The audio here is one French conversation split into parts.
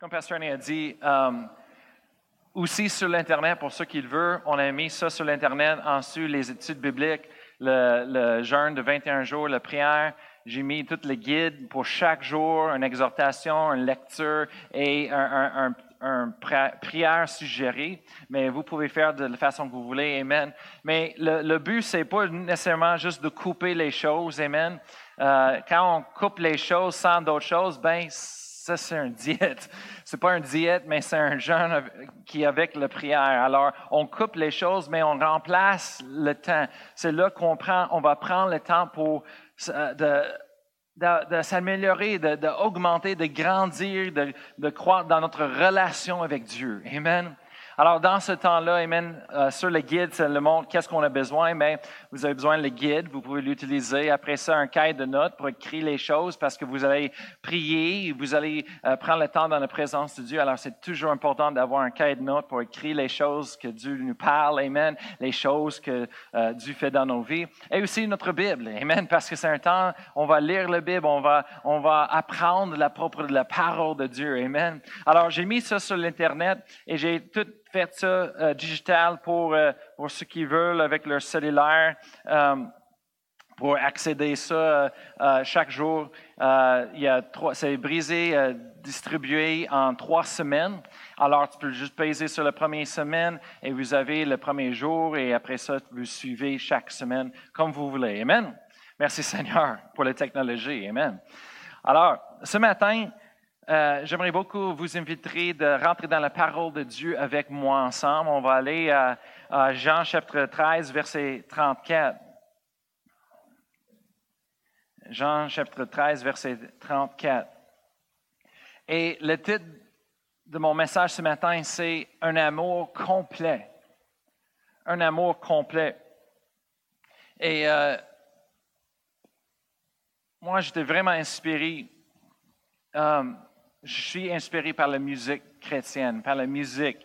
Comme Pasteur René a dit, euh, aussi sur l'Internet, pour ceux qui le veulent, on a mis ça sur l'Internet, ensuite les études bibliques, le, jeûne de 21 jours, la prière. J'ai mis tous les guides pour chaque jour, une exhortation, une lecture et un, un, prière suggérée, mais vous pouvez faire de la façon que vous voulez, Amen. Mais le, le but, c'est pas nécessairement juste de couper les choses, Amen. Euh, quand on coupe les choses sans d'autres choses, ben ça, c'est un diète. C'est pas un diète, mais c'est un jeûne qui est avec la prière. Alors, on coupe les choses, mais on remplace le temps. C'est là qu'on prend, on va prendre le temps pour euh, de, de, de s'améliorer, d'augmenter, de, grandir, de, de croître dans notre relation avec Dieu. Amen. Alors, dans ce temps-là, Amen, euh, sur le guide, ça le montre qu'est-ce qu'on a besoin, mais vous avez besoin de le guide, vous pouvez l'utiliser. Après ça, un cahier de notes pour écrire les choses parce que vous allez prier, vous allez euh, prendre le temps dans la présence de Dieu. Alors, c'est toujours important d'avoir un cahier de notes pour écrire les choses que Dieu nous parle, Amen, les choses que euh, Dieu fait dans nos vies. Et aussi notre Bible, Amen, parce que c'est un temps, on va lire la Bible, on va, on va apprendre la propre, la parole de Dieu, Amen. Alors, j'ai mis ça sur l'Internet et j'ai tout faites ça euh, digital pour, euh, pour ceux qui veulent avec leur cellulaire. Euh, pour accéder à ça chaque jour, il y a trois, c'est brisé, distribué en trois semaines. Alors, tu peux juste peser sur la première semaine et vous avez le premier jour et après ça, vous suivez chaque semaine comme vous voulez. Amen. Merci Seigneur pour la technologie. Amen. Alors, ce matin, euh, j'aimerais beaucoup vous inviter de rentrer dans la parole de Dieu avec moi ensemble. On va aller à, Jean chapitre 13, verset 34. Jean chapitre 13, verset 34. Et le titre de mon message ce matin, c'est Un amour complet. Un amour complet. Et euh, moi, j'étais vraiment inspiré. Euh, je suis inspiré par la musique chrétienne, par la musique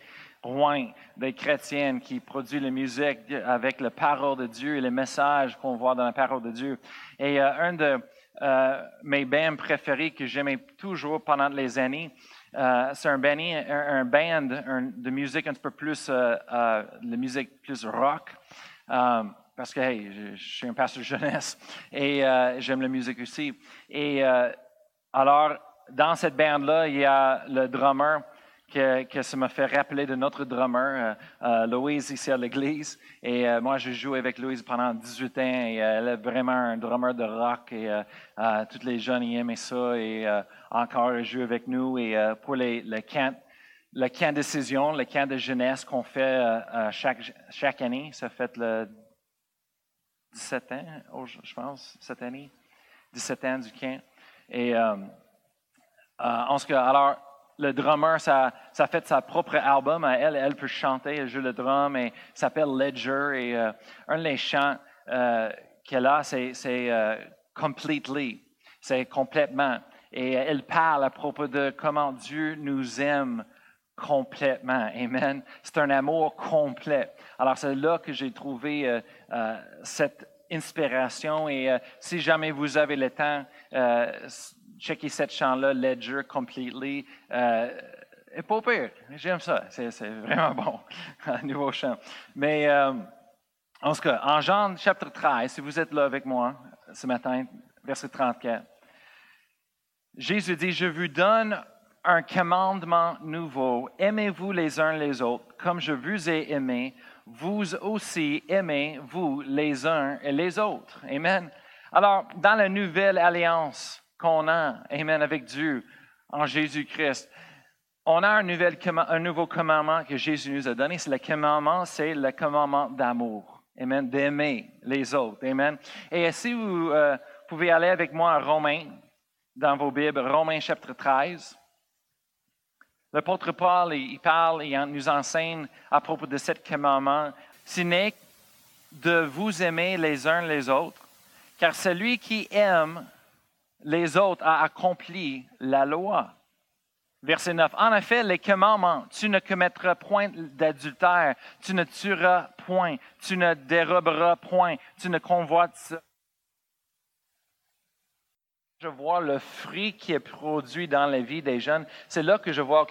loin des chrétiennes qui produit la musique avec la parole de Dieu et les messages qu'on voit dans la parole de Dieu. Et euh, un de euh, mes bands préférés que j'aimais toujours pendant les années, euh, c'est un, band, de musique un peu plus, la musique plus rock parce que hey, je, je, suis un pasteur de jeunesse et j'aime la musique aussi. Et alors, dans cette bande-là, il y a le drummer que, ça m'a fait rappeler de notre drummer, euh, euh Louise, ici à l'église. Et euh, moi, je joue avec Louise pendant 18 ans et elle est vraiment un drummer de rock et tous les jeunes y aimaient ça et encore, elle joue avec nous. Et pour le camp, le camp de décision, le camp de jeunesse qu'on fait chaque, chaque année, ça fait le 17 ans, je pense, cette année, 17 ans du camp. Et en ce alors, le drummer, ça, ça fait sa propre album. Elle, elle peut chanter, elle joue le drum et s'appelle Ledger. Et euh, un des chants euh, qu'elle a, c'est, completely, c'est complètement. Et elle parle à propos de comment Dieu nous aime complètement. Amen. C'est un amour complet. Alors c'est là que j'ai trouvé cette inspiration. Et si jamais vous avez le temps, checker cette chant-là, Ledger Completely. Euh, et pas pire. J'aime ça. C'est, vraiment bon, nouveau chant. Mais euh, en tout cas, en Jean chapitre 13, si vous êtes là avec moi ce matin, verset 34, Jésus dit, je vous donne un commandement nouveau. Aimez-vous les uns les autres, comme je vous ai aimé. Vous aussi aimez-vous les uns et les autres. Amen. Alors, dans la nouvelle alliance, qu'on a, Amen, avec Dieu en Jésus-Christ. On a un, nouveau commandement que Jésus nous a donné. C'est le commandement, c'est le commandement d'amour. Amen, d'aimer les autres. Amen. Et si vous euh, pouvez aller avec moi à Romains, dans vos Bibles, Romains chapitre 13. L'apôtre Paul, il parle, il nous enseigne à propos de ce commandement. Ce n'est de vous aimer les uns les autres, car celui qui aime les autres a accompli la loi. Verset 9. En effet, les commandements, tu ne commettras point d'adultère, tu ne tueras point, tu ne déroberas point, tu ne convoiteras je vois le fruit qui est produit dans la vie des jeunes, c'est là que je vois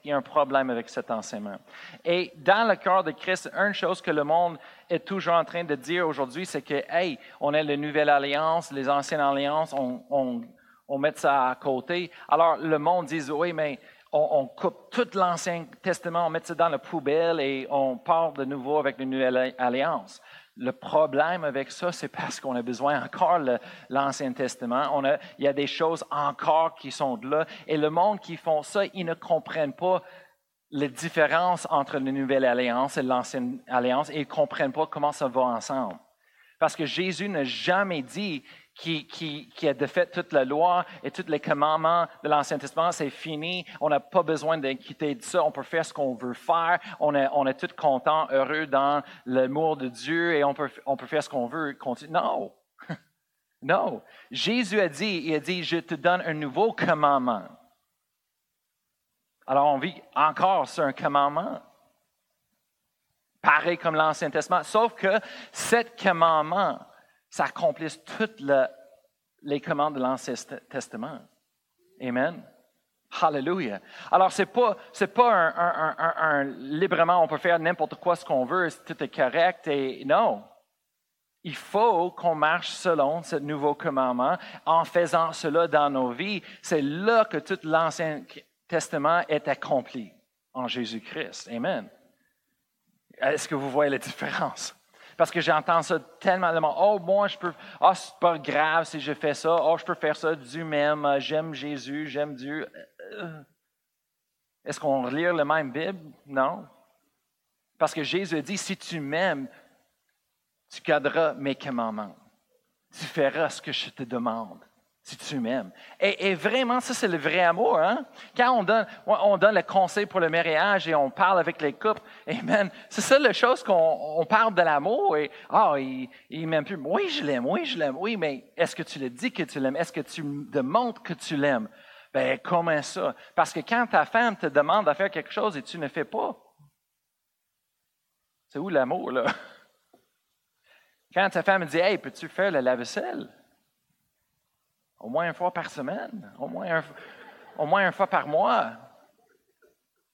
qu'il y a un problème avec cet enseignement. Et dans le cœur de Christ, une chose que le monde est toujours en train de dire aujourd'hui, c'est que, hey, on a la nouvelle alliance, les anciennes alliances, on, met ça à côté. Alors le monde dit, oui, mais on, on coupe tout l'Ancien Testament, on met ça dans la poubelle et on part de nouveau avec une nouvelle alliance. Le problème avec ça, c'est parce qu'on a besoin encore de l'Ancien Testament. Il y a des choses encore qui sont là. Et le monde qui font ça, ils ne comprennent pas les différences entre la Nouvelle Alliance et l'Ancienne Alliance et ils ne comprennent pas comment ça va ensemble. Parce que Jésus n'a jamais dit qui, a défait toute la loi et tous les commandements de l'Ancien Testament, c'est fini. On n'a pas besoin d'inquiéter de ça. On peut faire ce qu'on veut faire. On est, on est tous contents, heureux dans l'amour de Dieu et on peut, on peut faire ce qu'on veut. Non. non. Jésus a dit, il a dit, je te donne un nouveau commandement. Alors on vit encore sur un commandement. Pareil comme l'Ancien Testament. Sauf que cet commandement, ça accomplisse toutes les commandes de l'Ancien Testament. Amen. Hallelujah. Alors, ce n'est pas, pas un, librement, on peut faire n'importe quoi ce qu'on veut, tout est correct. Et non. Il faut qu'on marche selon ce nouveau commandement. En faisant cela dans nos vies, c'est là que tout l'Ancien Testament est accompli en Jésus-Christ. Amen. Est-ce que vous voyez la différence? Parce que j'entends ça tellement de Oh, moi, je peux. oh, c'est pas grave si je fais ça. Oh, je peux faire ça du même. Euh, j'aime Jésus, j'aime Dieu. Euh, est-ce qu'on relit le même Bible? Non. Parce que Jésus dit si tu m'aimes, tu garderas mes commandements. Tu feras ce que je te demande si tu m'aimes. Et, vraiment, ça, c'est le vrai amour. Hein? Quand on donne, on donne le conseil pour le mariage et on parle avec les couples, Amen. C'est ça la chose qu'on parle de l'amour et, ah, il, il m'aime plus. Oui, je l'aime, oui, je l'aime. Oui, mais est-ce que tu le dis que tu l'aimes? Est-ce que tu démontres que tu l'aimes? Ben, comment ça? Parce que quand ta femme te demande de faire quelque chose et tu ne fais pas, c'est où l'amour, là? Quand ta femme dit, hey, peux-tu faire le lave-vaisselle? Au moins une fois par semaine, au moins, une fois par mois.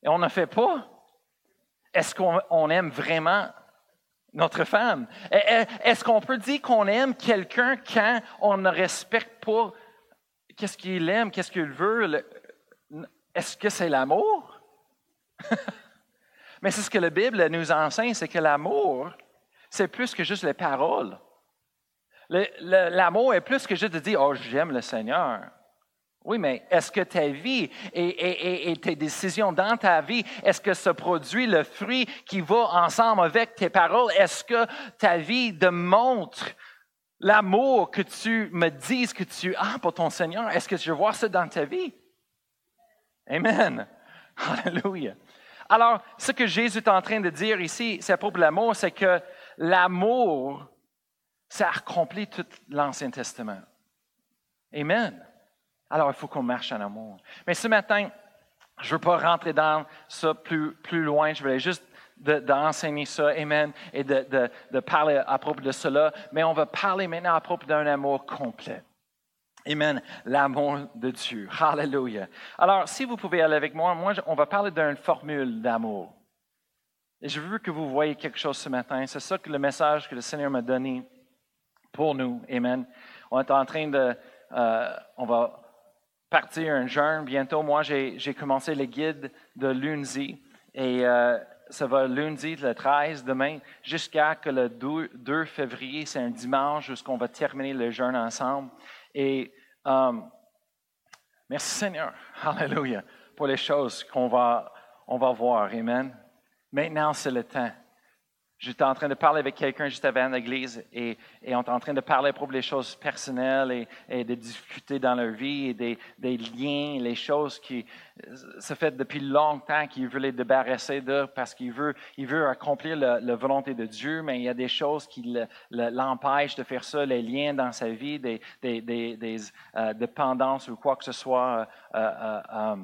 Et on ne fait pas. Est-ce qu'on aime vraiment notre femme? Est-ce qu'on peut dire qu'on aime quelqu'un quand on ne respecte pas qu'est-ce qu'il aime, qu'est-ce qu'il veut? Est-ce que c'est l'amour? Mais c'est ce que la Bible nous enseigne, c'est que l'amour, c'est plus que juste les paroles. L'amour est plus que juste de dire, oh, j'aime le Seigneur. Oui, mais est-ce que ta vie et, tes décisions dans ta vie, est-ce que ça produit le fruit qui va ensemble avec tes paroles? Est-ce que ta vie démontre l'amour que tu me dises que tu as pour ton Seigneur? Est-ce que je vois ça dans ta vie? Amen. Alléluia. Alors, ce que Jésus est en train de dire ici, c'est à propos de l'amour, c'est que l'amour ça accomplit tout l'Ancien Testament. Amen. Alors, il faut qu'on marche en amour. Mais ce matin, je ne veux pas rentrer dans ça plus, plus loin. Je voulais juste d'enseigner ça, Amen, et de, parler à propos de cela. Mais on va parler maintenant à propos d'un amour complet. Amen. L'amour de Dieu. Hallelujah. Alors, si vous pouvez aller avec moi, moi, on va parler d'une formule d'amour. Et je veux que vous voyez quelque chose ce matin. C'est ça que le message que le Seigneur m'a donné pour nous. Amen. On est en train de, euh, on va partir un jeûne bientôt. Moi, j'ai commencé le guide de lundi et euh, ça va lundi le 13, demain, jusqu'à que le 2, février, c'est un dimanche, jusqu'on va terminer le jeûne ensemble. Et euh, merci Seigneur, Alléluia, pour les choses qu'on va, on va voir. Amen. Maintenant, c'est le temps. J'étais en train de parler avec quelqu'un juste avant l'église et, on est en train de parler à propos des choses personnelles et, et de discuter dans leur vie et des, liens, les choses qui se fait depuis longtemps qu'il veut les débarrasser d'eux parce qu'il veut, accomplir la, volonté de Dieu, mais il y a des choses qui l'empêchent de faire ça, les liens dans sa vie, des, euh, dépendances ou quoi que ce soit. Euh, euh,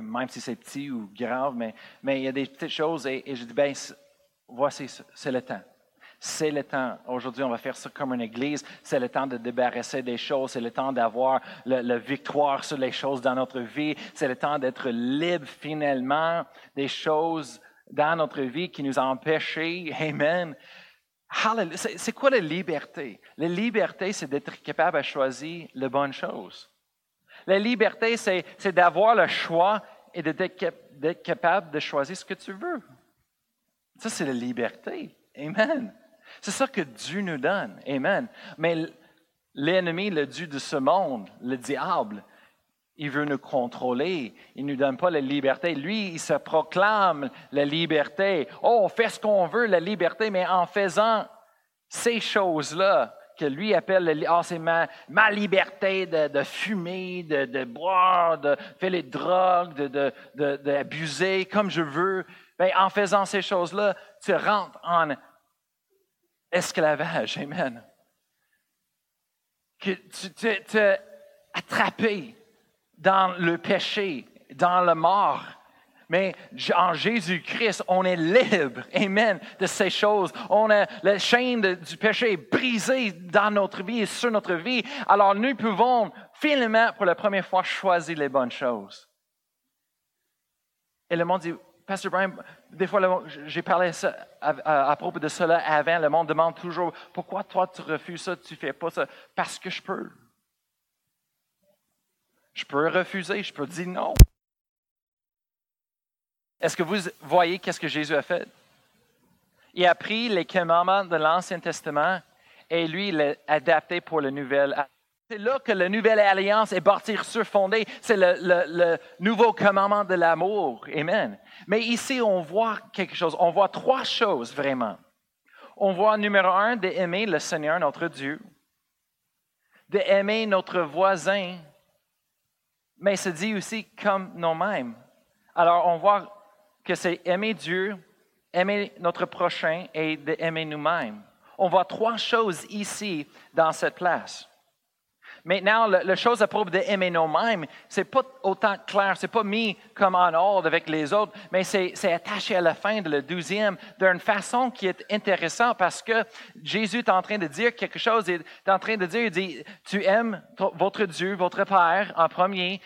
même si c'est petit ou grave, mais, mais il y a des petites choses et, et je dis, ben, voici, c'est le temps. C'est le temps. Aujourd'hui, on va faire ça comme une église. C'est le temps de débarrasser des choses. C'est le temps d'avoir la victoire sur les choses dans notre vie. C'est le temps d'être libre finalement des choses dans notre vie qui nous ont empêchés. Amen. C'est quoi la liberté? La liberté, c'est d'être capable de choisir les bonnes choses. La liberté, c'est d'avoir le choix et d'être capable de choisir ce que tu veux. Ça, c'est la liberté. Amen. C'est ça que Dieu nous donne. Amen. Mais l'ennemi, le Dieu de ce monde, le diable, il veut nous contrôler. Il ne nous donne pas la liberté. Lui, il se proclame la liberté. Oh, on fait ce qu'on veut, la liberté, mais en faisant ces choses-là que lui appelle, oh, c'est ma, liberté de, fumer, de, boire, de faire les drogues, d'abuser comme je veux. Bien, en faisant ces choses-là, tu rentres en esclavage. Amen. Que tu t'es attrapé dans le péché, dans la mort. Mais en Jésus-Christ, on est libre, amen, de ces choses. On a la chaîne du péché brisée dans notre vie et sur notre vie. Alors nous pouvons finalement, pour la première fois, choisir les bonnes choses. Et le monde dit, Pasteur Brian, des fois, j'ai parlé à, propos de cela avant. Le monde demande toujours, pourquoi toi tu refuses ça, tu ne fais pas ça? Parce que je peux. Je peux refuser, je peux dire non. Est-ce que vous voyez qu'est-ce que Jésus a fait? Il a pris les commandements de l'Ancien Testament et lui, il l'a adapté pour la nouvelle c'est là que la nouvelle alliance est bâtie sur fondée. C'est le, le, nouveau commandement de l'amour. Amen. Mais ici, on voit quelque chose. On voit trois choses vraiment. On voit numéro un, d'aimer le Seigneur, notre Dieu, d'aimer notre voisin mais se dit aussi comme nous-mêmes. Alors, on voit que c'est aimer Dieu, aimer notre prochain et d'aimer nous-mêmes. On voit trois choses ici dans cette place. Maintenant, la chose à propos d'aimer nous-mêmes, c'est pas autant clair, c'est pas mis comme en ordre avec les autres, mais c'est attaché à la fin de la douzième d'une façon qui est intéressante parce que Jésus est en train de dire quelque chose, il est en train de dire, il dit, tu aimes votre Dieu, votre Père en premier,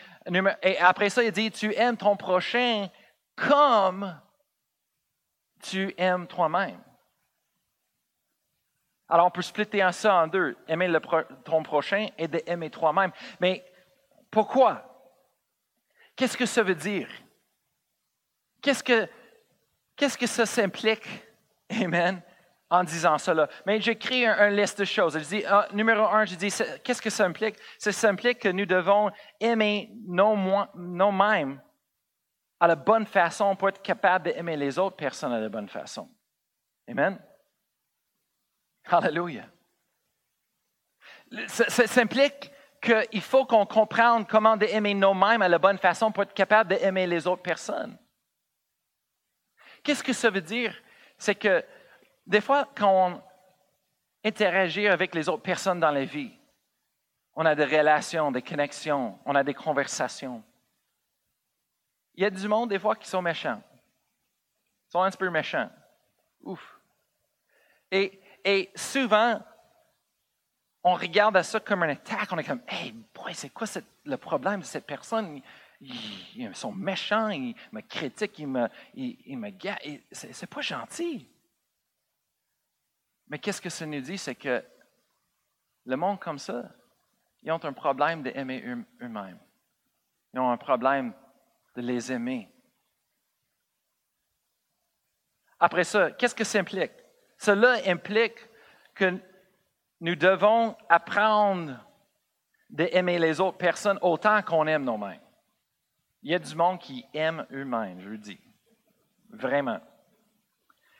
et après ça, il dit, tu aimes ton prochain comme tu aimes toi-même. Alors, on peut splitter ça en deux, aimer le ton prochain et d'aimer toi-même. Mais pourquoi? Qu'est-ce que ça veut dire? Qu'est-ce que, ça s'implique? Amen. En disant cela. Mais j'écris un, un, liste de choses. Je dis, ah, numéro un, je dis, qu'est-ce que ça implique? Ça implique que nous devons aimer nous-mêmes à la bonne façon pour être capable d'aimer les autres personnes à la bonne façon. Amen. Alléluia. Ça, implique qu'il faut qu'on comprenne comment aimer nous-mêmes à la bonne façon pour être capable d'aimer les autres personnes. Qu'est-ce que ça veut dire? C'est que des fois, quand on interagit avec les autres personnes dans la vie, on a des relations, des connexions, on a des conversations. Il y a du monde, des fois, qui sont méchants. Ils sont un peu méchants. Ouf. Et et souvent, on regarde à ça comme un attaque. On est comme, hey, boy, c'est quoi le problème de cette personne? Ils, sont méchants, ils me critiquent, ils me, ils, me C'est pas gentil. Mais qu'est-ce que ça nous dit? C'est que le monde comme ça, ils ont un problème d'aimer eux-mêmes. Ils ont un problème de les aimer. Après ça, qu'est-ce que ça implique? Cela implique que nous devons apprendre d'aimer les autres personnes autant qu'on aime nous-mêmes. Il y a du monde qui aime eux-mêmes, je le dis. Vraiment.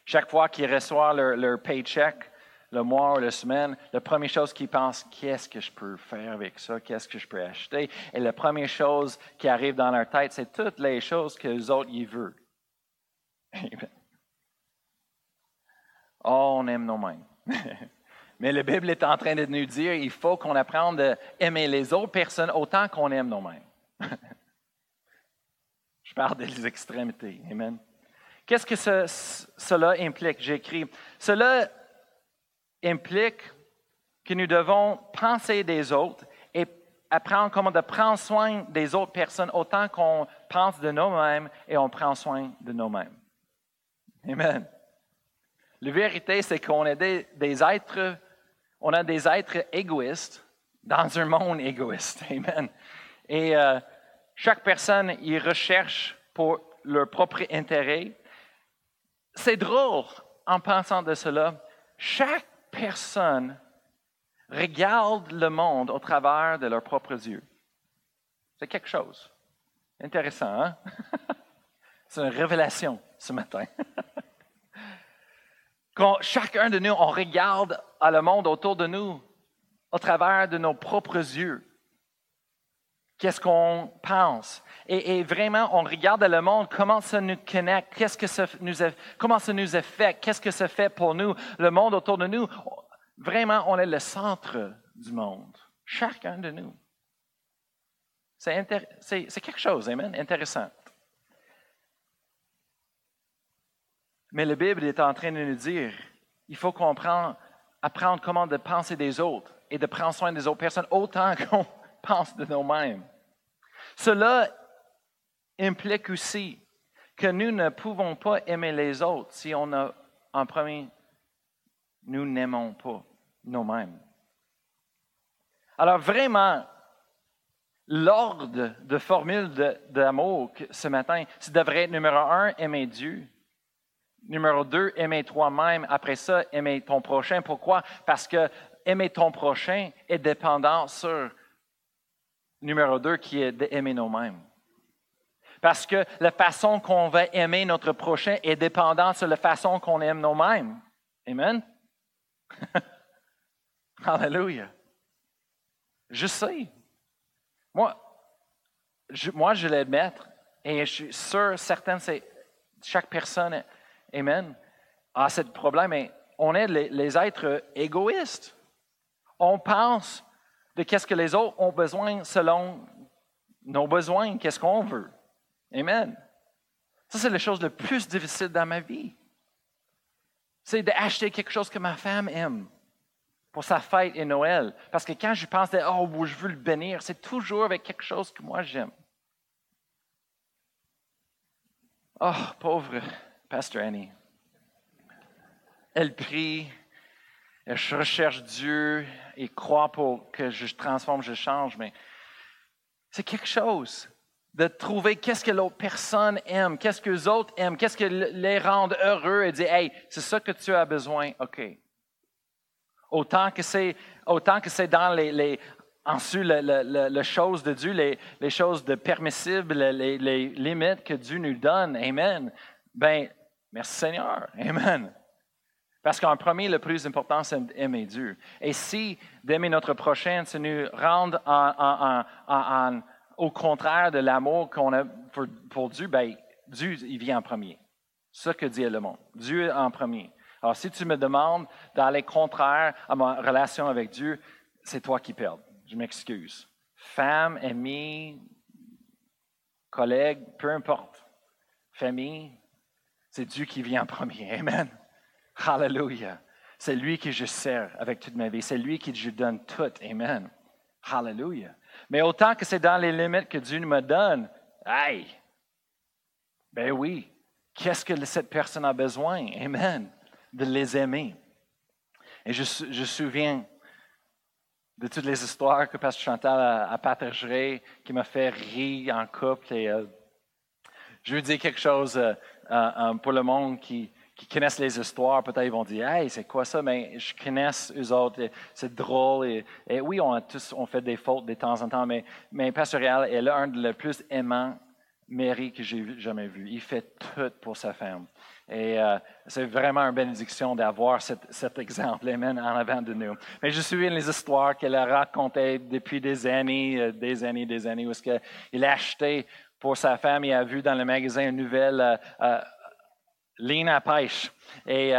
Chaque fois qu'ils reçoivent leur, paycheck, le mois ou la semaine, la première chose qu'ils pensent, qu'est-ce que je peux faire avec ça, qu'est-ce que je peux acheter? Et la première chose qui arrive dans leur tête, c'est toutes les choses que les autres y veulent. Oh, on aime nos mêmes. Mais la Bible est en train de nous dire il faut qu'on apprenne à aimer les autres personnes autant qu'on aime nous-mêmes. Je parle des extrémités. Amen. Qu'est-ce que cela implique? J'écris. Cela implique que nous devons penser des autres et apprendre comment de prendre soin des autres personnes autant qu'on pense de nous-mêmes et on prend soin de nous-mêmes. Amen. La vérité, c'est qu'on est des, êtres, on a des êtres égoïstes dans un monde égoïste. Amen. Et euh, chaque personne y recherche pour leur propre intérêt. C'est drôle en pensant de cela. Chaque personne regarde le monde au travers de leurs propres yeux. C'est quelque chose. Intéressant, hein? C'est une révélation ce matin. Quand chacun de nous, on regarde à le monde autour de nous au travers de nos propres yeux. Qu'est-ce qu'on pense? Et, vraiment, on regarde le monde, comment ça nous connecte, comment ça nous affecte, qu'est-ce que ça fait pour nous, le monde autour de nous. Vraiment, on est le centre du monde, chacun de nous. C'est quelque chose, amen, intéressant. Mais la Bible est en train de nous dire, il faut comprendre, apprendre comment de penser des autres et de prendre soin des autres personnes autant qu'on pense de nous-mêmes. Cela implique aussi que nous ne pouvons pas aimer les autres si on a, en premier, nous n'aimons pas nous-mêmes. Alors vraiment, l'ordre de formule d'amour ce matin, ça devrait être numéro un, aimer Dieu. Numéro deux, aimer toi-même. Après ça, aimer ton prochain. Pourquoi? Parce que aimer ton prochain est dépendant sur numéro deux, qui est d'aimer nous-mêmes. Parce que la façon qu'on va aimer notre prochain est dépendante sur la façon qu'on aime nous-mêmes. Amen? Alléluia. Je sais. Moi, je, moi, je l'admets et je suis sûr, certaines, c'est chaque personne, Amen, a ce problème. On est les, êtres égoïstes. On pense de qu'est-ce que les autres ont besoin selon nos besoins, qu'est-ce qu'on veut. Amen. Ça, c'est la chose la plus difficile dans ma vie. C'est d'acheter quelque chose que ma femme aime pour sa fête et Noël. Parce que quand je pense, oh, je veux le bénir, c'est toujours avec quelque chose que moi j'aime. Oh, pauvre Pastor Annie. Elle prie, elle recherche Dieu et croit pour que je transforme, je change, mais c'est quelque chose de trouver qu'est-ce que l'autre personne aime, qu'est-ce que les autres aiment, qu'est-ce que les rend heureux et dire, hey, c'est ça que tu as besoin, OK. Autant que c'est, dans les, les ensuite les choses de Dieu, les, les choses de permissibles, les, les, limites que Dieu nous donne. Amen. Ben, merci Seigneur. Amen. Parce qu'en premier, le plus important, c'est d'aimer Dieu. Et si d'aimer notre prochain, c'est nous rendre au contraire de l'amour qu'on a pour, Dieu, ben, Dieu, il vient en premier. C'est ce que dit le monde. Dieu en premier. Alors, si tu me demandes d'aller contraire à ma relation avec Dieu, c'est toi qui perds. Je m'excuse. Femme, amie, collègue, peu importe. Famille, c'est Dieu qui vient en premier. Amen. Hallelujah. C'est lui que je sers avec toute ma vie. C'est lui qui je donne tout. Amen. Hallelujah. Mais autant que c'est dans les limites que Dieu me donne, aïe, ben oui, qu'est-ce que cette personne a besoin? Amen de les aimer. Et je, je souviens de toutes les histoires que Pasteur Chantal a, a partagées, qui m'a fait rire en couple. Et, euh, je veux dire quelque chose euh, euh, pour le monde qui, qui connaissent les histoires, peut-être ils vont dire Hey, c'est quoi ça? Mais je connais eux autres, c'est drôle. Et, oui, on a tous on fait des fautes de temps en temps, mais, mais Pasteur est l'un des plus aimants Mary que j'ai jamais vu. Il fait tout pour sa femme. Et euh, c'est vraiment une bénédiction d'avoir cet, exemple, Amen, en avant de nous. Mais je souviens les histoires qu'elle a racontées depuis des années, euh, des années, des années, où il a acheté pour sa femme, il a vu dans le magasin une nouvelle euh, ligne à pêche. Et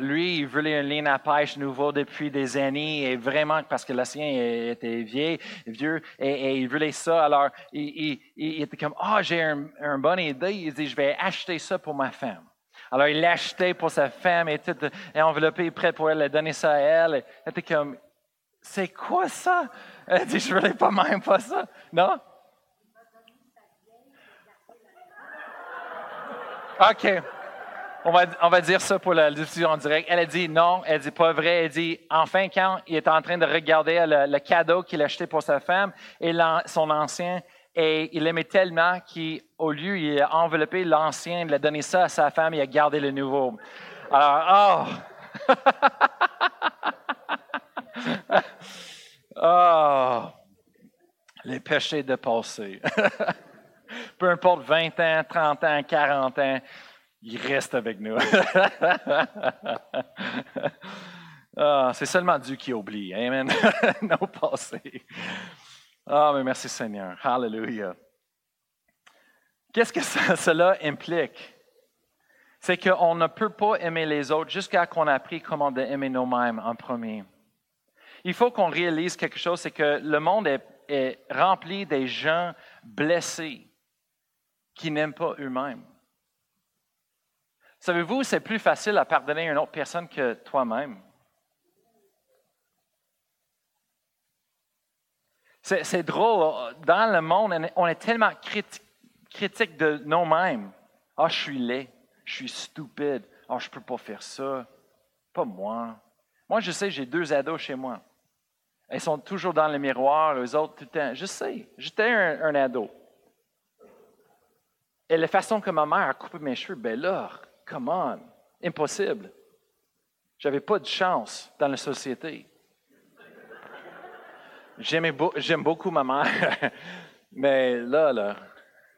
lui, il voulait une ligne à pêche nouveau depuis des années, et vraiment parce que la sienne était vieille, vieux, et, il voulait ça. Alors, il, était comme, ah, j'ai une bonne idée. Il dit, je vais acheter ça pour ma femme. Alors, il l'a acheté pour sa femme et tout est enveloppé, prêt pour elle, donner ça à elle. Elle était comme, c'est quoi ça? Elle dit, je voulais pas même pas ça. Non? OK. On va, on va dire ça pour la diffusion en direct. Elle a dit non, elle dit pas vrai. Elle dit enfin quand il est en train de regarder le, cadeau qu'il a acheté pour sa femme et son ancien, et il l'aimait tellement qu'au lieu, il a enveloppé l'ancien, il a donné ça à sa femme il a gardé le nouveau. Alors, oh! oh! Les péchés de passé. Peu importe 20 ans, 30 ans, 40 ans, il reste avec nous. ah, c'est seulement Dieu qui oublie. Amen. Nos passés. Ah, mais merci Seigneur. Hallelujah. Qu'est-ce que cela implique? C'est qu'on ne peut pas aimer les autres jusqu'à qu'on ait appris comment aimer nous-mêmes en premier. Il faut qu'on réalise quelque chose, c'est que le monde est rempli des gens blessés qui n'aiment pas eux-mêmes. Savez-vous, c'est plus facile à pardonner à une autre personne que toi-même. C'est drôle, dans le monde, on est tellement critique, de nous-mêmes. Ah, je suis laid, je suis stupide, ah, je ne peux pas faire ça. Pas moi. Moi, je sais, j'ai deux ados chez moi. Ils sont toujours dans le miroir, eux autres, tout le temps. Je sais, j'étais un, ado. Et la façon que ma mère a coupé mes cheveux, ben là, Come on, impossible. J'avais pas de chance dans la société. J'aime beaucoup ma mère, mais là, là,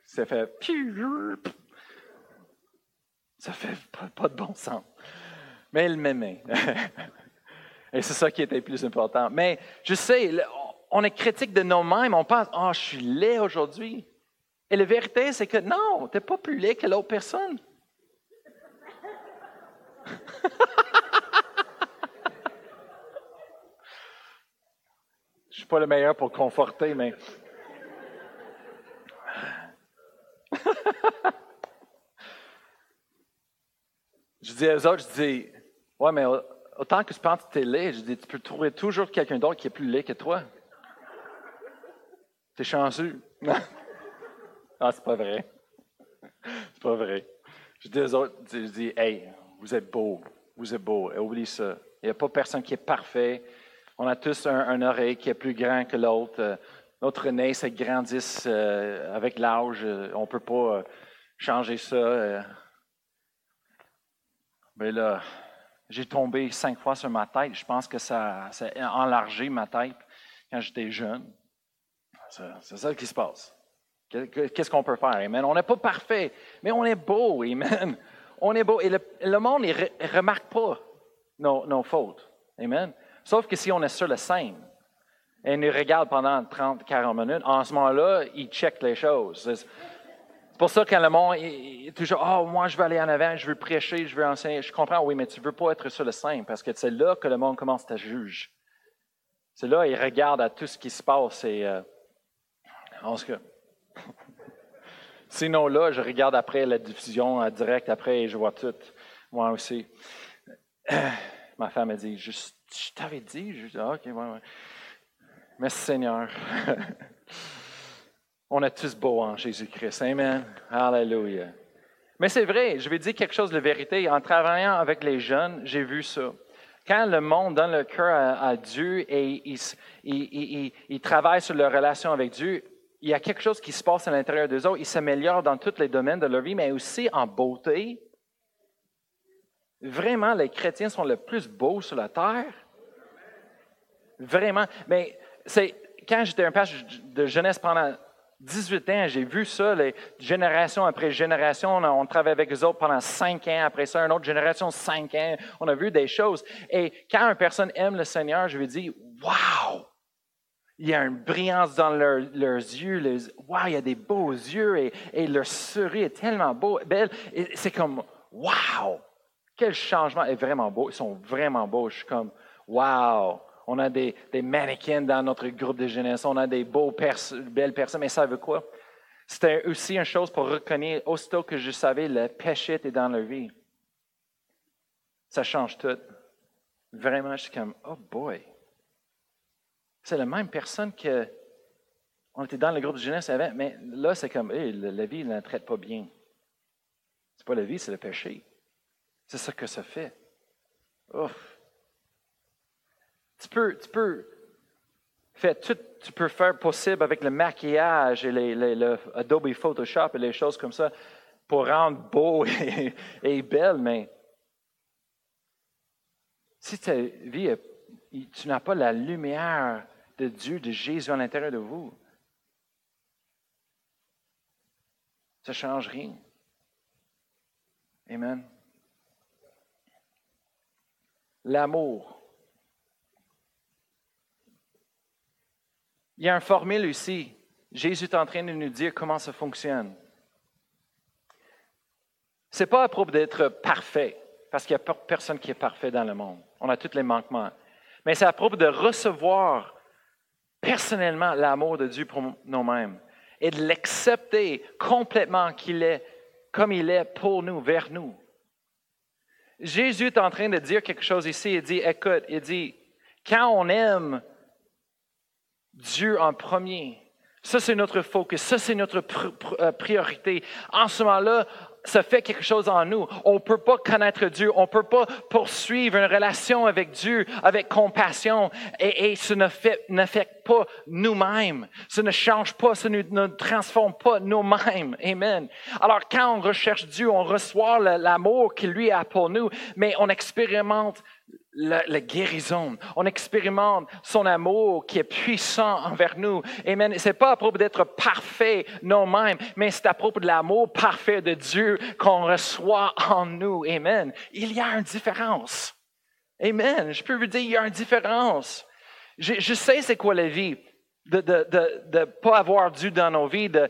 ça fait ça fait pas, de bon sens. Mais elle m'aimait. Et c'est ça qui était le plus important. Mais je sais, on est critique de nous-mêmes, on pense, oh, je suis laid aujourd'hui. Et la vérité, c'est que non, tu n'es pas plus laid que l'autre personne. Je suis pas le meilleur pour conforter, mais. je dis aux autres, je dis, ouais, mais autant que tu penses que tu es laid, je dis, tu peux trouver toujours quelqu'un d'autre qui est plus laid que toi. Tu es chanceux. ah, c'est pas vrai. C'est pas vrai. Je dis aux autres, je dis, hey, vous êtes beau, vous êtes beau. Et oublie ça. Il n'y a pas personne qui est parfait. On a tous un, oreille qui est plus grand que l'autre. Euh, notre nez se grandit euh, avec l'âge. Euh, on ne peut pas changer ça. Mais là, j'ai tombé cinq fois sur ma tête. Je pense que ça, ça a enlargé ma tête quand j'étais jeune. C'est ça qui se passe. Qu'est-ce qu'on peut faire? Amen. On n'est pas parfait, mais on est beau. Amen on est beau. Et le, monde ne remarque pas nos, fautes. Amen. Sauf que si on est sur le scène et nous regarde pendant 30, 40 minutes, en ce moment-là, il check les choses. C'est pour ça que le monde est toujours Oh, moi, je veux aller en avant, je veux prêcher, je veux enseigner. Je comprends, oui, mais tu ne veux pas être sur le scène parce que c'est là que le monde commence à juger. C'est là, il regarde à tout ce qui se passe et. Euh, en ce Sinon, là, je regarde après la diffusion en direct, après, et je vois tout. Moi aussi. Ma femme a dit, je, t'avais dit. Je dis, ah, OK, ouais, ouais. Merci Seigneur. On est tous beaux en Jésus-Christ. Amen. Hallelujah. Mais c'est vrai, je vais dire quelque chose de vérité. En travaillant avec les jeunes, j'ai vu ça. Quand le monde donne le cœur à, Dieu et il, il, il, travaille sur leur relation avec Dieu, il y a quelque chose qui se passe à l'intérieur d'eux autres. Ils s'améliorent dans tous les domaines de leur vie, mais aussi en beauté. Vraiment, les chrétiens sont les plus beaux sur la terre. Vraiment. Mais c'est quand j'étais un page de jeunesse pendant 18 ans, j'ai vu ça, les génération après génération. On, on travaille avec eux autres pendant 5 ans. Après ça, une autre génération, 5 ans. On a vu des choses. Et quand une personne aime le Seigneur, je lui dis Waouh! Il y a une brillance dans leurs yeux. Les, wow, il y a des beaux yeux et, leur souris est tellement beau, belle. C'est comme, wow, quel changement est vraiment beau. Ils sont vraiment beaux. Je suis comme, wow. On a des, mannequins dans notre groupe de jeunesse. On a des beaux belles personnes. Mais ça veut quoi? C'était aussi une chose pour reconnaître, aussitôt que je savais, le péché était dans leur vie. Ça change tout. Vraiment, je suis comme, oh boy. C'est la même personne que on était dans le groupe de jeunesse avant, mais là, c'est comme, la vie ne la traite pas bien. C'est pas la vie, c'est le péché. C'est ça que ça fait. Ouf. Tu peux, tu peux faire tout, tu peux faire possible avec le maquillage et les, le Adobe Photoshop et les choses comme ça pour rendre beau et, belle, mais si ta vie, tu n'as pas la lumière de Dieu, de Jésus à l'intérieur de vous, ça ne change rien. Amen. L'amour. Il y a un formule ici. Jésus est en train de nous dire comment ça fonctionne. Ce n'est pas à propos d'être parfait, parce qu'il n'y a personne qui est parfait dans le monde. On a tous les manquements. Mais c'est à propos de recevoir personnellement l'amour de Dieu pour nous-mêmes et de l'accepter complètement qu'il est comme il est pour nous, vers nous. Jésus est en train de dire quelque chose ici. Il dit, écoute, il dit, quand on aime Dieu en premier, ça c'est notre focus, ça c'est notre euh, priorité. En ce moment-là, ça fait quelque chose en nous. On peut pas connaître Dieu, on peut pas poursuivre une relation avec Dieu avec compassion et, et ce ne fait, n'affecte pas nous-mêmes. Ce ne change pas, ce ne, ne transforme pas nous-mêmes. Amen. Alors quand on recherche Dieu, on reçoit l'amour qu'il lui a pour nous, mais on expérimente la, guérison. On expérimente son amour qui est puissant envers nous. Amen. Ce n'est pas à propos d'être parfait nous-mêmes, mais c'est à propos de l'amour parfait de Dieu qu'on reçoit en nous. Amen. Il y a une différence. Amen. Je peux vous dire, il y a une différence. Je, je sais c'est quoi la vie de ne pas avoir Dieu dans nos vies, de,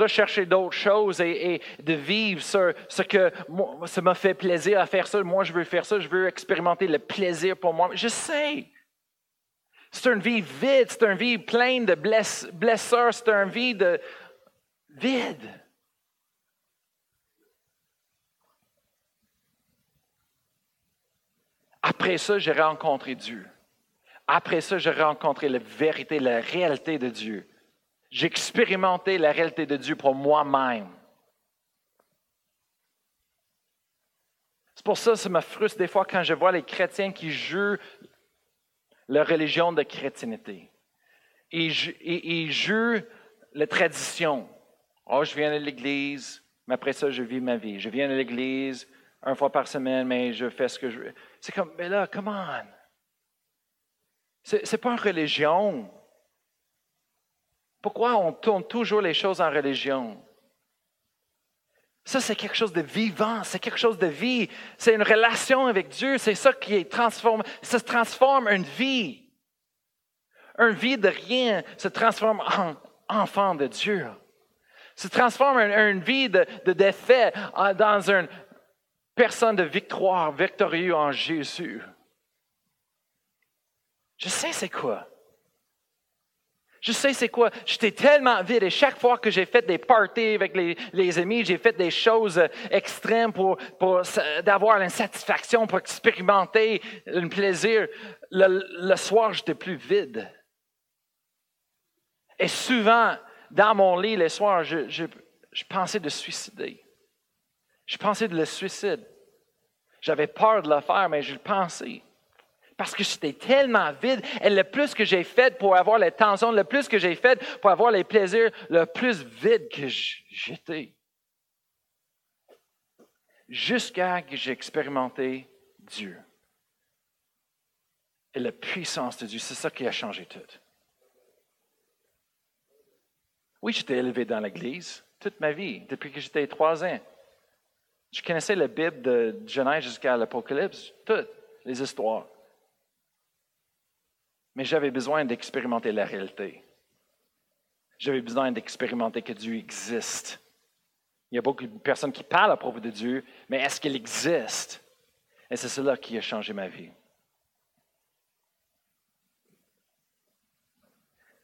rechercher d'autres choses et, de vivre ce, ce que moi, ça m'a fait plaisir à faire ça. Moi, je veux faire ça, je veux expérimenter le plaisir pour moi. Je sais. C'est une vie vide, c'est une vie pleine de blessures, c'est une vie de vide. Après ça, j'ai rencontré Dieu. Après ça, j'ai rencontré la vérité, la réalité de Dieu. J'ai expérimenté la réalité de Dieu pour moi-même. C'est pour ça que ça me frustre des fois quand je vois les chrétiens qui jouent leur religion de chrétienté. Ils, ils, jouent la tradition. Oh, je viens de l'église, mais après ça, je vis ma vie. Je viens de l'église une fois par semaine, mais je fais ce que je veux. C'est comme, mais là, come on. Ce n'est pas une religion. Pourquoi on tourne toujours les choses en religion? Ça, c'est quelque chose de vivant, c'est quelque chose de vie, c'est une relation avec Dieu, c'est ça qui est transformé, ça se transforme une vie. Une vie de rien se transforme en enfant de Dieu. Se transforme en une vie de, de défait dans une personne de victoire, victorieux en Jésus. Je sais c'est quoi. Je sais c'est quoi. J'étais tellement vide et chaque fois que j'ai fait des parties avec les, amis, j'ai fait des choses extrêmes pour, pour d'avoir une satisfaction, pour expérimenter un plaisir. Le, soir, j'étais plus vide. Et souvent, dans mon lit, le soir, je, je, je pensais de suicider. Je pensais de le suicide. J'avais peur de le faire, mais je le pensais. Parce que j'étais tellement vide. Et le plus que j'ai fait pour avoir les tensions, le plus que j'ai fait pour avoir les plaisirs, le plus vide que j'étais. Jusqu'à ce que j'ai expérimenté Dieu. Et la puissance de Dieu, c'est ça qui a changé tout. Oui, j'étais élevé dans l'Église toute ma vie, depuis que j'étais trois ans. Je connaissais la Bible de Genèse jusqu'à l'Apocalypse, toutes les histoires. Mais j'avais besoin d'expérimenter la réalité. J'avais besoin d'expérimenter que Dieu existe. Il y a beaucoup de personnes qui parlent à propos de Dieu, mais est-ce qu'il existe? Et c'est cela qui a changé ma vie.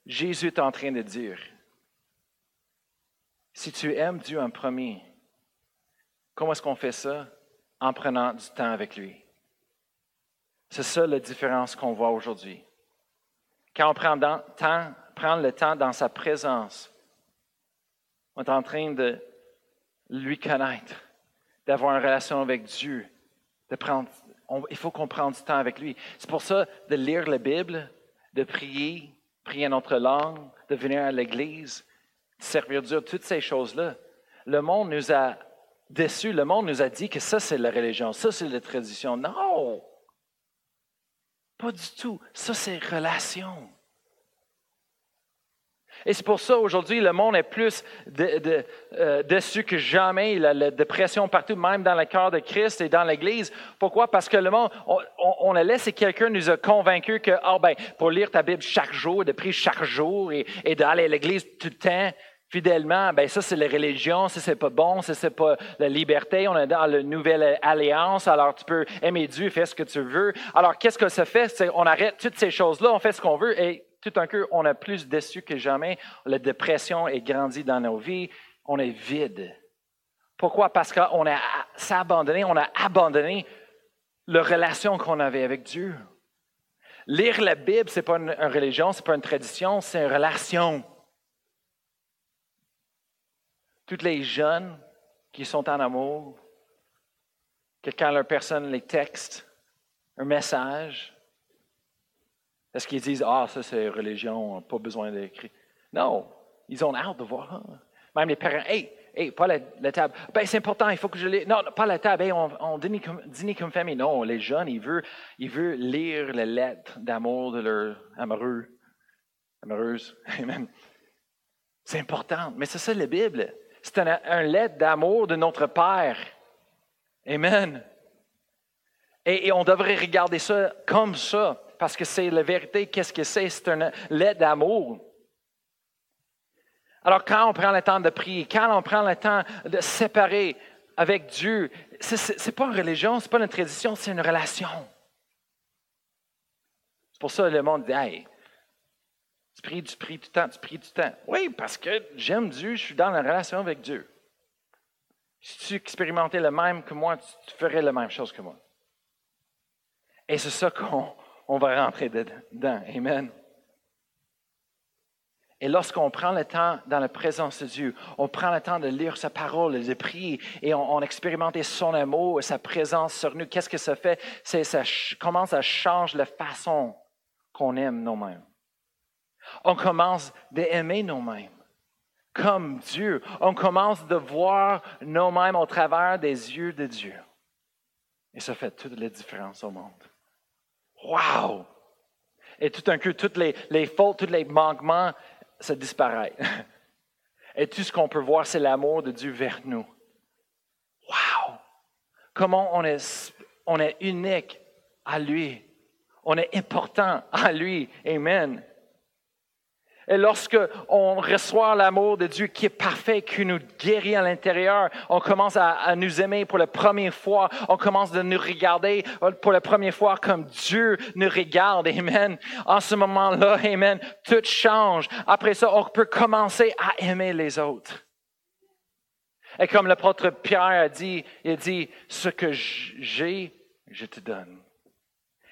Jésus est en train de dire, si tu aimes Dieu en premier, comment est-ce qu'on fait ça? En prenant du temps avec lui. C'est ça la différence qu'on voit aujourd'hui. Quand on prend, le temps dans sa présence, on est en train de lui connaître, d'avoir une relation avec Dieu, il faut qu'on prenne du temps avec lui. C'est pour ça de lire la Bible, de prier, prier notre langue, de venir à l'Église, de servir Dieu, toutes ces choses-là. Le monde nous a déçus, le monde nous a dit que ça c'est la religion, ça c'est la tradition. Non! Pas du tout. Ça c'est relation. Et c'est pour ça aujourd'hui, le monde est plus de, euh, déçu que jamais. Il a la dépression partout, même dans le cœur de Christ et dans l'Église. Pourquoi? Parce que le monde, on, a laissé quelqu'un nous a convaincu que, ah ben, pour lire ta Bible chaque jour, de prier chaque jour et, et d'aller à l'Église tout le temps, fidèlement, ben ça c'est la religion, ça c'est pas bon, ça c'est pas la liberté, on est dans la nouvelle alliance, alors tu peux aimer Dieu, faire ce que tu veux. Alors qu'est-ce que ça fait? On arrête toutes ces choses-là, on fait ce qu'on veut et tout un coup, on est plus déçu que jamais. La dépression est grandie dans nos vies. On est vide. Pourquoi? Parce qu'on a s'abandonné, on a abandonné la relation qu'on avait avec Dieu. Lire la Bible, ce n'est pas une, religion, ce n'est pas une tradition, c'est une relation. Tous les jeunes qui sont en amour, que quand leur personne les texte, un message, est-ce qu'ils disent, ah, ça c'est religion, pas besoin d'écrire? Non, ils ont hâte de voir. Même les parents, hey, hey, pas la, table. Ben, c'est important, il faut que je lise. Non, pas la table, hey, on, on dîne, comme, famille. Non, les jeunes, ils veulent, lire les lettres d'amour de leur amoureux, amoureuse. Amen. C'est important, mais c'est ça la Bible. C'est un, un lettre d'amour de notre Père. Amen. et on devrait regarder ça comme ça parce que c'est la vérité. Qu'est-ce que c'est? C'est un lait d'amour. Alors, quand on prend le temps de prier, quand on prend le temps de séparer avec Dieu, ce n'est pas une religion, ce n'est pas une tradition, c'est une relation. C'est pour ça que le monde dit Hey, tu pries, tu pries du temps, tu pries du temps. Oui, parce que j'aime Dieu, je suis dans la relation avec Dieu. Si tu expérimentais le même que moi, tu ferais la même chose que moi. Et c'est ça qu'on on va rentrer dedans. Amen. Et lorsqu'on prend le temps dans la présence de Dieu, on prend le temps de lire sa parole, de prier, et on, expérimente son amour sa présence sur nous, qu'est-ce que ça fait? C'est, ça commence à changer la façon qu'on aime nous-mêmes. On commence d'aimer nous-mêmes comme Dieu. On commence de voir nous-mêmes au travers des yeux de Dieu. Et ça fait toute la différence au monde. Wow! Et tout d'un coup, toutes les, les fautes, tous les manquements, ça disparaît. Et tout ce qu'on peut voir, c'est l'amour de Dieu vers nous. Wow! Comment on est, on est unique à lui. On est important à lui. Amen. Et lorsque on reçoit l'amour de Dieu qui est parfait, qui nous guérit à l'intérieur, on commence à, nous aimer pour la première fois. On commence de nous regarder pour la première fois comme Dieu nous regarde. Amen. En ce moment-là, Amen, tout change. Après ça, on peut commencer à aimer les autres. Et comme l'apôtre Pierre a dit, il dit, ce que j'ai, je te donne.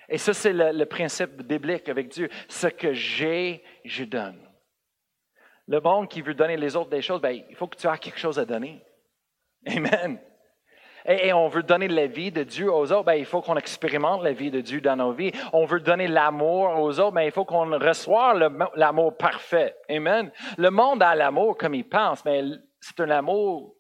Et ça, c'est le, le, principe biblique avec Dieu. Ce que j'ai, je donne. Le monde qui veut donner les autres des choses, ben, il faut que tu aies quelque chose à donner. Amen. Et, on veut donner la vie de Dieu aux autres, ben, il faut qu'on expérimente la vie de Dieu dans nos vies. On veut donner l'amour aux autres, ben, il faut qu'on reçoive l'amour parfait. Amen. Le monde a l'amour comme il pense, mais c'est un amour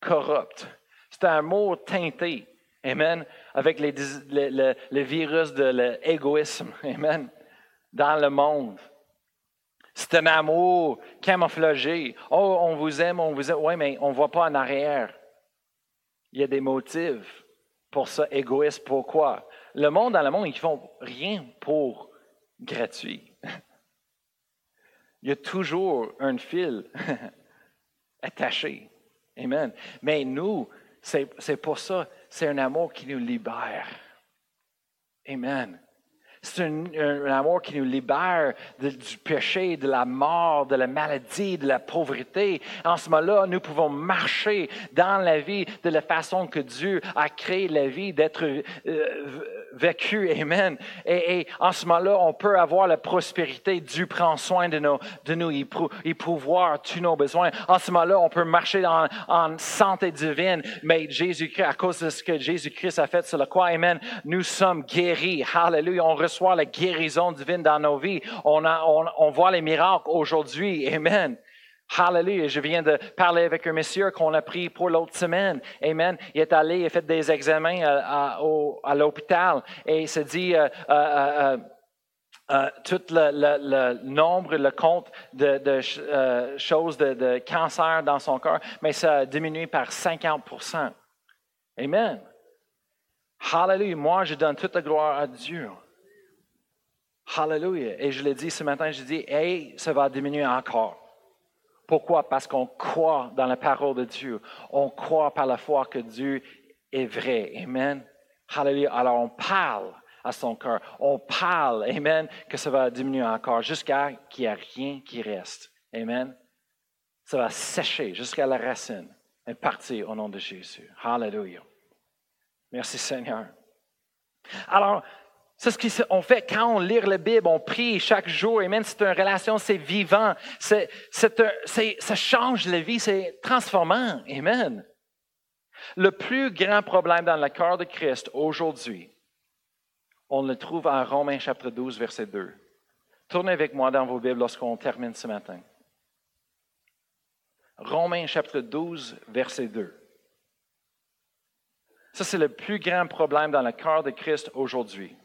corrupt. C'est un amour teinté. Amen. Avec les, le virus de l'égoïsme. Amen. Dans le monde. C'est un amour camouflagé. Oh, on vous aime, on vous aime. Oui, mais on ne voit pas en arrière. Il y a des motifs pour ça, égoïste. Pourquoi? Le monde dans le monde, ils ne font rien pour gratuit. Il y a toujours un fil attaché. Amen. Mais nous, c'est pour ça, c'est un amour qui nous libère. Amen. C'est un, amour qui nous libère du péché, de la mort, de la maladie, de la pauvreté. En ce moment-là, nous pouvons marcher dans la vie de la façon que Dieu a créé la vie, d'être euh, vécu. Amen. Et, en ce moment-là, on peut avoir la prospérité. Dieu prend soin de, nos, de nous. Il, il pourvoit tous nos besoins. En ce moment-là, on peut marcher en, santé divine. Mais Jésus-Christ, à cause de ce que Jésus-Christ a fait sur la croix, Amen, nous sommes guéris. Hallelujah. Reçoit la guérison divine dans nos vies. On, a, on, voit les miracles aujourd'hui. Amen. Hallelujah. Je viens de parler avec un monsieur qu'on a pris pour l'autre semaine. Amen. Il est allé, il fait des examens à, à, l'hôpital et il s'est dit euh, euh, euh, tout le, nombre, le compte de, choses de, de, cancer dans son corps, mais ça a diminué par 50% Amen. Hallelujah. Moi, je donne toute la gloire à Dieu. Hallelujah. Et je l'ai dit ce matin, je dis, hey, ça va diminuer encore. Pourquoi? Parce qu'on croit dans la parole de Dieu. On croit par la foi que Dieu est vrai. Amen. Hallelujah. Alors on parle à son cœur. On parle, Amen, que ça va diminuer encore jusqu'à qu'il n'y ait rien qui reste. Amen. Ça va sécher jusqu'à la racine et partir au nom de Jésus. Hallelujah. Merci Seigneur. Alors, c'est ce qu'on fait quand on lit la Bible, on prie chaque jour. Amen. C'est une relation, c'est vivant. C'est, ça change la vie, c'est transformant. Amen. Le plus grand problème dans le cœur de Christ aujourd'hui, on le trouve en Romains chapitre 12, verset 2. Tournez avec moi dans vos Bibles lorsqu'on termine ce matin. Romains chapitre 12, verset 2. Ça, c'est le plus grand problème dans le cœur de Christ aujourd'hui.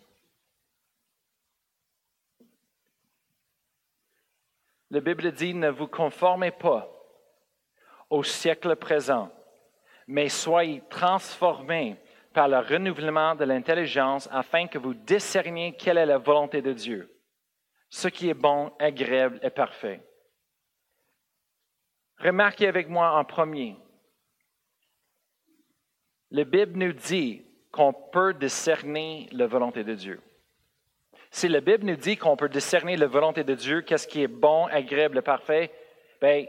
La Bible dit, ne vous conformez pas au siècle présent, mais soyez transformés par le renouvellement de l'intelligence afin que vous discerniez quelle est la volonté de Dieu, ce qui est bon, agréable et parfait. Remarquez avec moi en premier, la Bible nous dit qu'on peut discerner la volonté de Dieu. Si la Bible nous dit qu'on peut discerner la volonté de Dieu, qu'est-ce qui est bon, agréable, parfait, bien,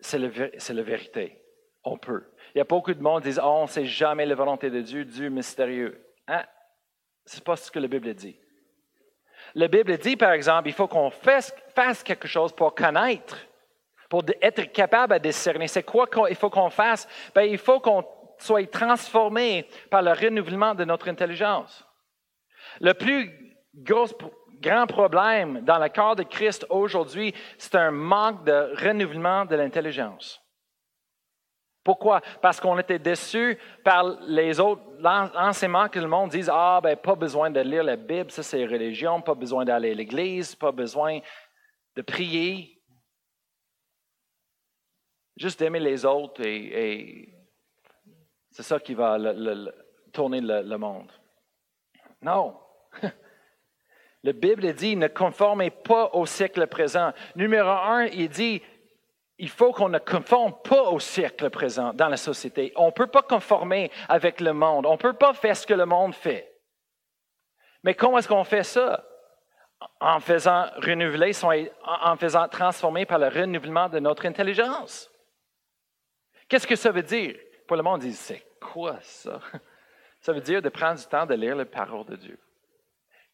c'est la vérité. On peut. Il y a beaucoup de monde qui disent, oh, on ne sait jamais la volonté de Dieu, Dieu mystérieux. Hein? Ce n'est pas ce que la Bible dit. La Bible dit, par exemple, il faut qu'on fasse, quelque chose pour connaître, pour être capable de discerner. C'est quoi qu'il faut qu'on fasse? Bien, il faut qu'on soit transformé par le renouvellement de notre intelligence. Le plus gros, grand problème dans le corps de Christ aujourd'hui, c'est un manque de renouvellement de l'intelligence. Pourquoi? Parce qu'on était déçus par les autres enseignements que le monde dise Ah, ben, pas besoin de lire la Bible, ça c'est religion, pas besoin d'aller à l'église, pas besoin de prier. Juste d'aimer les autres et, c'est ça qui va tourner le monde. Non. La Bible dit, ne conformez pas au siècle présent. Numéro un, il dit, il faut qu'on ne conforme pas au siècle présent dans la société. On ne peut pas conformer avec le monde. On ne peut pas faire ce que le monde fait. Mais comment est-ce qu'on fait ça? En faisant renouveler, en faisant transformer par le renouvellement de notre intelligence. Qu'est-ce que ça veut dire? Pour le monde, ils disent, c'est quoi ça? Ça veut dire de prendre du temps de lire la parole de Dieu.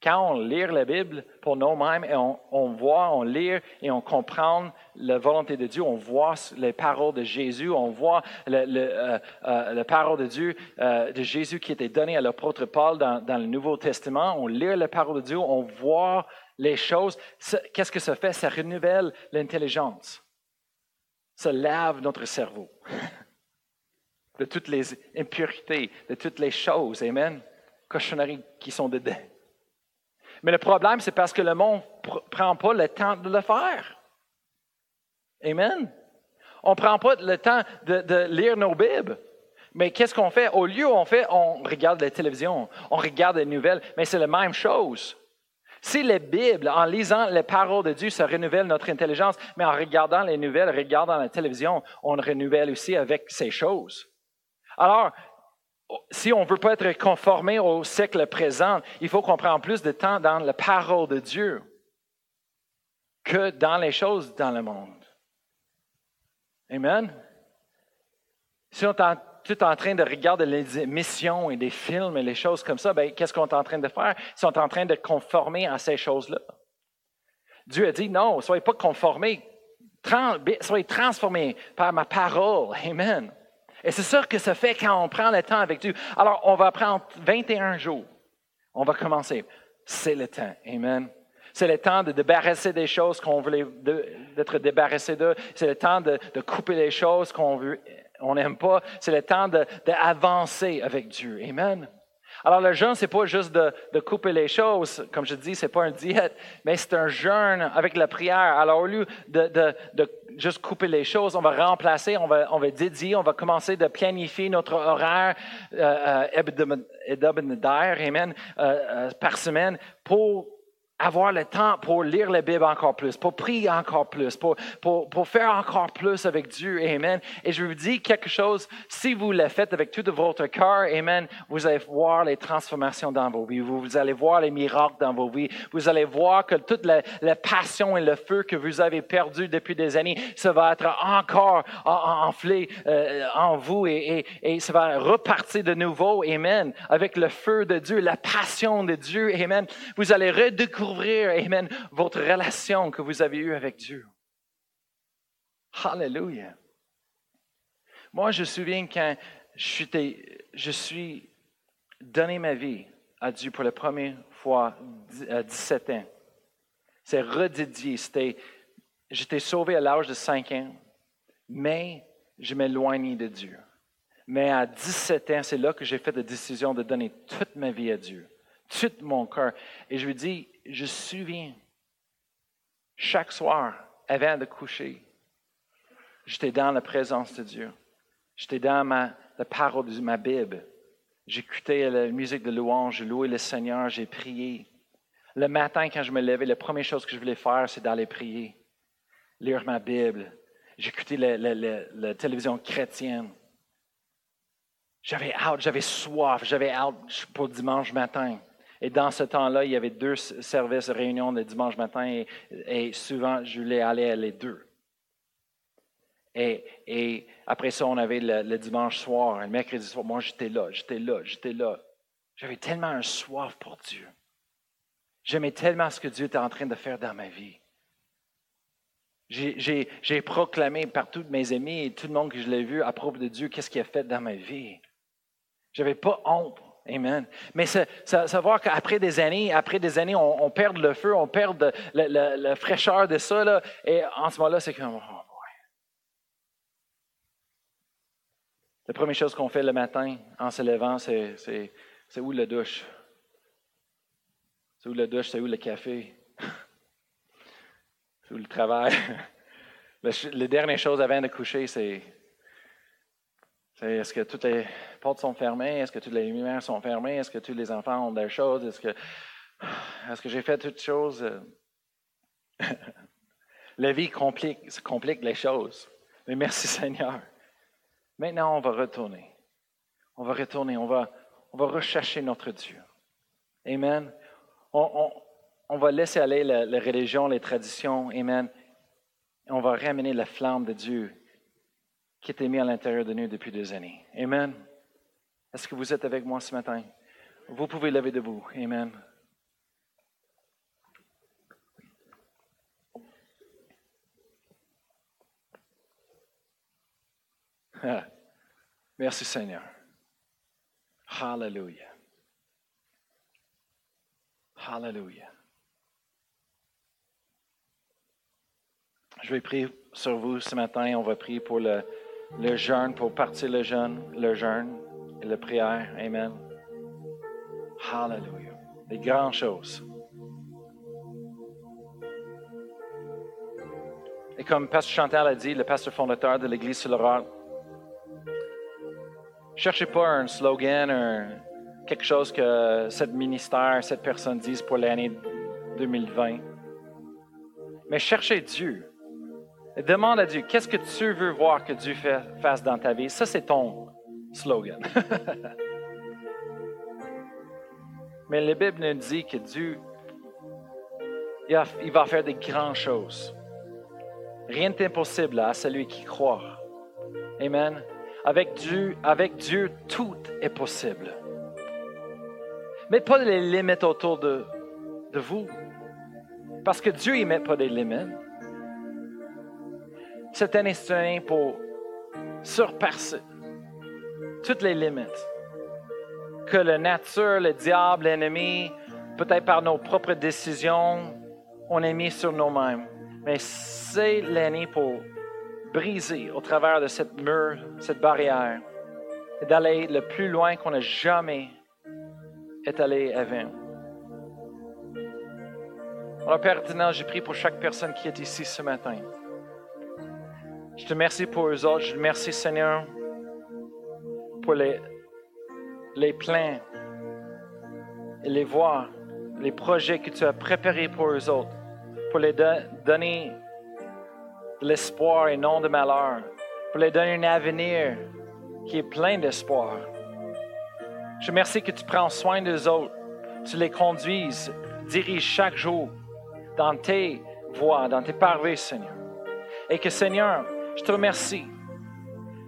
Quand on lit la Bible pour nous-mêmes et on, voit, on lit et on comprend la volonté de Dieu, on voit les paroles de Jésus, on voit le, euh, euh, la parole de Dieu, euh, de Jésus qui était donnée à l'apôtre Paul dans, le Nouveau Testament, on lit la parole de Dieu, on voit les choses. Qu'est-ce que ça fait? Ça renouvelle l'intelligence. Ça lave notre cerveau de toutes les impuretés, de toutes les choses, amen, cochonneries qui sont dedans. Mais le problème, c'est parce que le monde ne prend pas le temps de le faire. Amen. On ne prend pas le temps de, lire nos Bibles. Mais qu'est-ce qu'on fait? Au lieu, on fait, on regarde la télévision, on regarde les nouvelles, mais c'est la même chose. Si la Bible, en lisant les paroles de Dieu, ça renouvelle notre intelligence, mais en regardant les nouvelles, regardant la télévision, on renouvelle aussi avec ces choses. Alors, si on ne veut pas être conformé au siècle présent, il faut qu'on prenne plus de temps dans la parole de Dieu que dans les choses dans le monde. Amen. Si on est es en train de regarder les émissions et des films et les choses comme ça, ben, qu'est-ce qu'on est en train de faire? Ils sont en train de conformer à ces choses-là. Dieu a dit, non, soyez pas conformés, soyez transformés par ma parole. Amen. Et c'est sûr que ça fait quand on prend le temps avec Dieu. Alors, on va prendre 21 jours. On va commencer. C'est le temps. Amen. C'est le temps de débarrasser des choses qu'on voulait d'être débarrassé de. C'est le temps de, couper les choses qu'on veut, on n'aime pas. C'est le temps d'avancer avec Dieu. Amen. Alors, le jeûne, c'est pas juste de, couper les choses. Comme je dis, c'est pas un diète, mais c'est un jeûne avec la prière. Alors, au lieu de, juste couper les choses, on va remplacer, on va, on va dédier, on va commencer de planifier notre horaire euh, euh hebdomadaire, euh, euh, par semaine pour avoir le temps pour lire la Bible encore plus, pour prier encore plus, pour, pour, pour, faire encore plus avec Dieu. Amen. Et je vous dis quelque chose, si vous le faites avec tout votre cœur, Amen, vous allez voir les transformations dans vos vies. Vous, vous allez voir les miracles dans vos vies. Vous allez voir que toute la, la, passion et le feu que vous avez perdu depuis des années, ça va être encore enflé euh, en vous et, et, et ça va repartir de nouveau. Amen. Avec le feu de Dieu, la passion de Dieu. Amen. Vous allez redécouvrir ouvrir, Amen, votre relation que vous avez eue avec Dieu. Hallelujah. Moi, je me souviens quand je suis, donné ma vie à Dieu pour la première fois à 17 ans. C'est redédié. j'étais sauvé à l'âge de 5 ans, mais je m'éloignais de Dieu. Mais à 17 ans, c'est là que j'ai fait la décision de donner toute ma vie à Dieu, tout mon cœur. Et je lui dis, je me souviens, chaque soir, avant de coucher, j'étais dans la présence de Dieu. J'étais dans ma, la parole de ma Bible. J'écoutais la musique de louange, je louais le Seigneur, j'ai prié. Le matin, quand je me levais, la première chose que je voulais faire, c'est d'aller prier, lire ma Bible. J'écoutais la, la, télévision chrétienne. J'avais hâte, j'avais soif, j'avais hâte pour dimanche matin. Et dans ce temps-là, il y avait deux services de réunion le dimanche matin et, souvent, je voulais aller à les deux. Et, après ça, on avait le, dimanche soir, le mercredi soir. Moi, j'étais là, j'étais là, j'étais là. J'avais tellement un soif pour Dieu. J'aimais tellement ce que Dieu était en train de faire dans ma vie. J'ai proclamé par tous mes amis et tout le monde que je l'ai vu à propos de Dieu, qu'est-ce qu'il a fait dans ma vie. Je n'avais pas honte. Amen. Mais savoir qu'après des années, après des années, on, perd le feu, on perd la fraîcheur de ça, là, et en ce moment-là, c'est comme, oh. La première chose qu'on fait le matin en se levant, c'est, où la douche? C'est où la douche? C'est où le café? c'est où le travail? les dernières choses avant de coucher, c'est est-ce que toutes les portes sont fermées? Est-ce que toutes les lumières sont fermées? Est-ce que tous les enfants ont des choses? Est-ce que, j'ai fait toutes choses? La vie complique, complique les choses. Mais merci Seigneur. Maintenant, on va retourner. On va retourner. On va, rechercher notre Dieu. Amen. On, va laisser aller la religion, les traditions. Amen. On va ramener la flamme de Dieu qui était mis à l'intérieur de nous depuis des années. Amen. Est-ce que vous êtes avec moi ce matin? Vous pouvez lever debout. Amen. Merci Seigneur. Hallelujah. Hallelujah. Je vais prier sur vous ce matin. On va prier pour le, le jeûne, pour partir le jeûne, le jeûne et la prière. Amen. Hallelujah. Des grandes choses. Et comme Pasteur Chantal a dit, le pasteur fondateur de l'Église sur le cherchez pas un slogan, quelque chose que ce ministère, cette personne dise pour l'année 2020. Mais cherchez Dieu. Demande à Dieu, qu'est-ce que tu veux voir que Dieu fasse dans ta vie? Ça, c'est ton slogan. Mais la Bible nous dit que Dieu, il va faire des grandes choses. Rien n'est impossible à celui qui croit. Amen. Avec Dieu, avec Dieu, tout est possible. Mais pas les limites autour de, vous. Parce que Dieu ne met pas des limites. C'est un instrument pour surpasser toutes les limites que la nature, le diable, l'ennemi, peut-être par nos propres décisions, on a mis sur nous-mêmes. Mais c'est l'ennemi pour briser au travers de cette mur, cette barrière, et d'aller le plus loin qu'on n'a jamais été allé avant. Alors, Père éternel, j'ai pris pour chaque personne qui est ici ce matin. Je te remercie pour eux autres. Je te remercie, Seigneur, pour les, plans et les voies, les projets que tu as préparés pour eux autres, pour les donner de l'espoir et non de malheur, pour les donner un avenir qui est plein d'espoir. Je te remercie que tu prends soin d'eux autres, tu les conduises, diriges chaque jour dans tes voies, dans tes parvis, Seigneur. Et que, Seigneur, je te remercie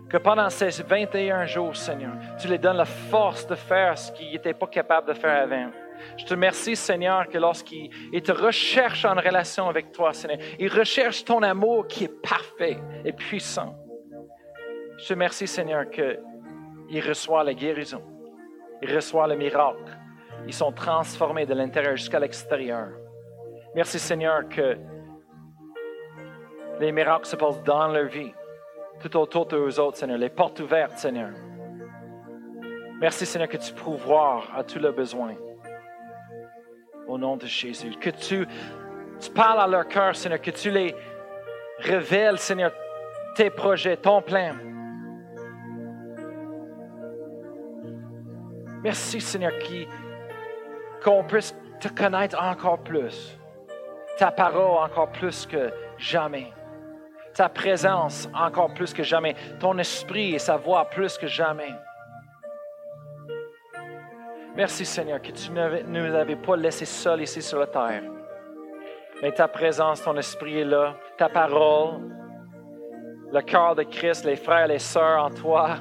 que pendant ces 21 jours, Seigneur, tu les donnes la force de faire ce qu'ils n'étaient pas capables de faire avant. Je te remercie, Seigneur, que lorsqu'ils te recherchent en relation avec toi, Seigneur, ils recherchent ton amour qui est parfait et puissant. Je te remercie, Seigneur, qu'ils reçoivent la guérison, ils reçoivent le miracle, ils sont transformés de l'intérieur jusqu'à l'extérieur. Merci, Seigneur, que les miracles se passent dans leur vie, tout autour de eux autres, Seigneur, les portes ouvertes, Seigneur. Merci, Seigneur, que tu voir à tous leurs besoins. Au nom de Jésus. Que tu, tu parles à leur cœur, Seigneur, que tu les révèles, Seigneur, tes projets, ton plan. Merci, Seigneur, qu'on puisse te connaître encore plus. Ta parole encore plus que jamais ta présence encore plus que jamais, ton esprit et sa voix plus que jamais. Merci Seigneur que tu ne nous avais pas laissés seuls ici sur la terre. Mais ta présence, ton esprit est là, ta parole, le cœur de Christ, les frères, les sœurs en toi,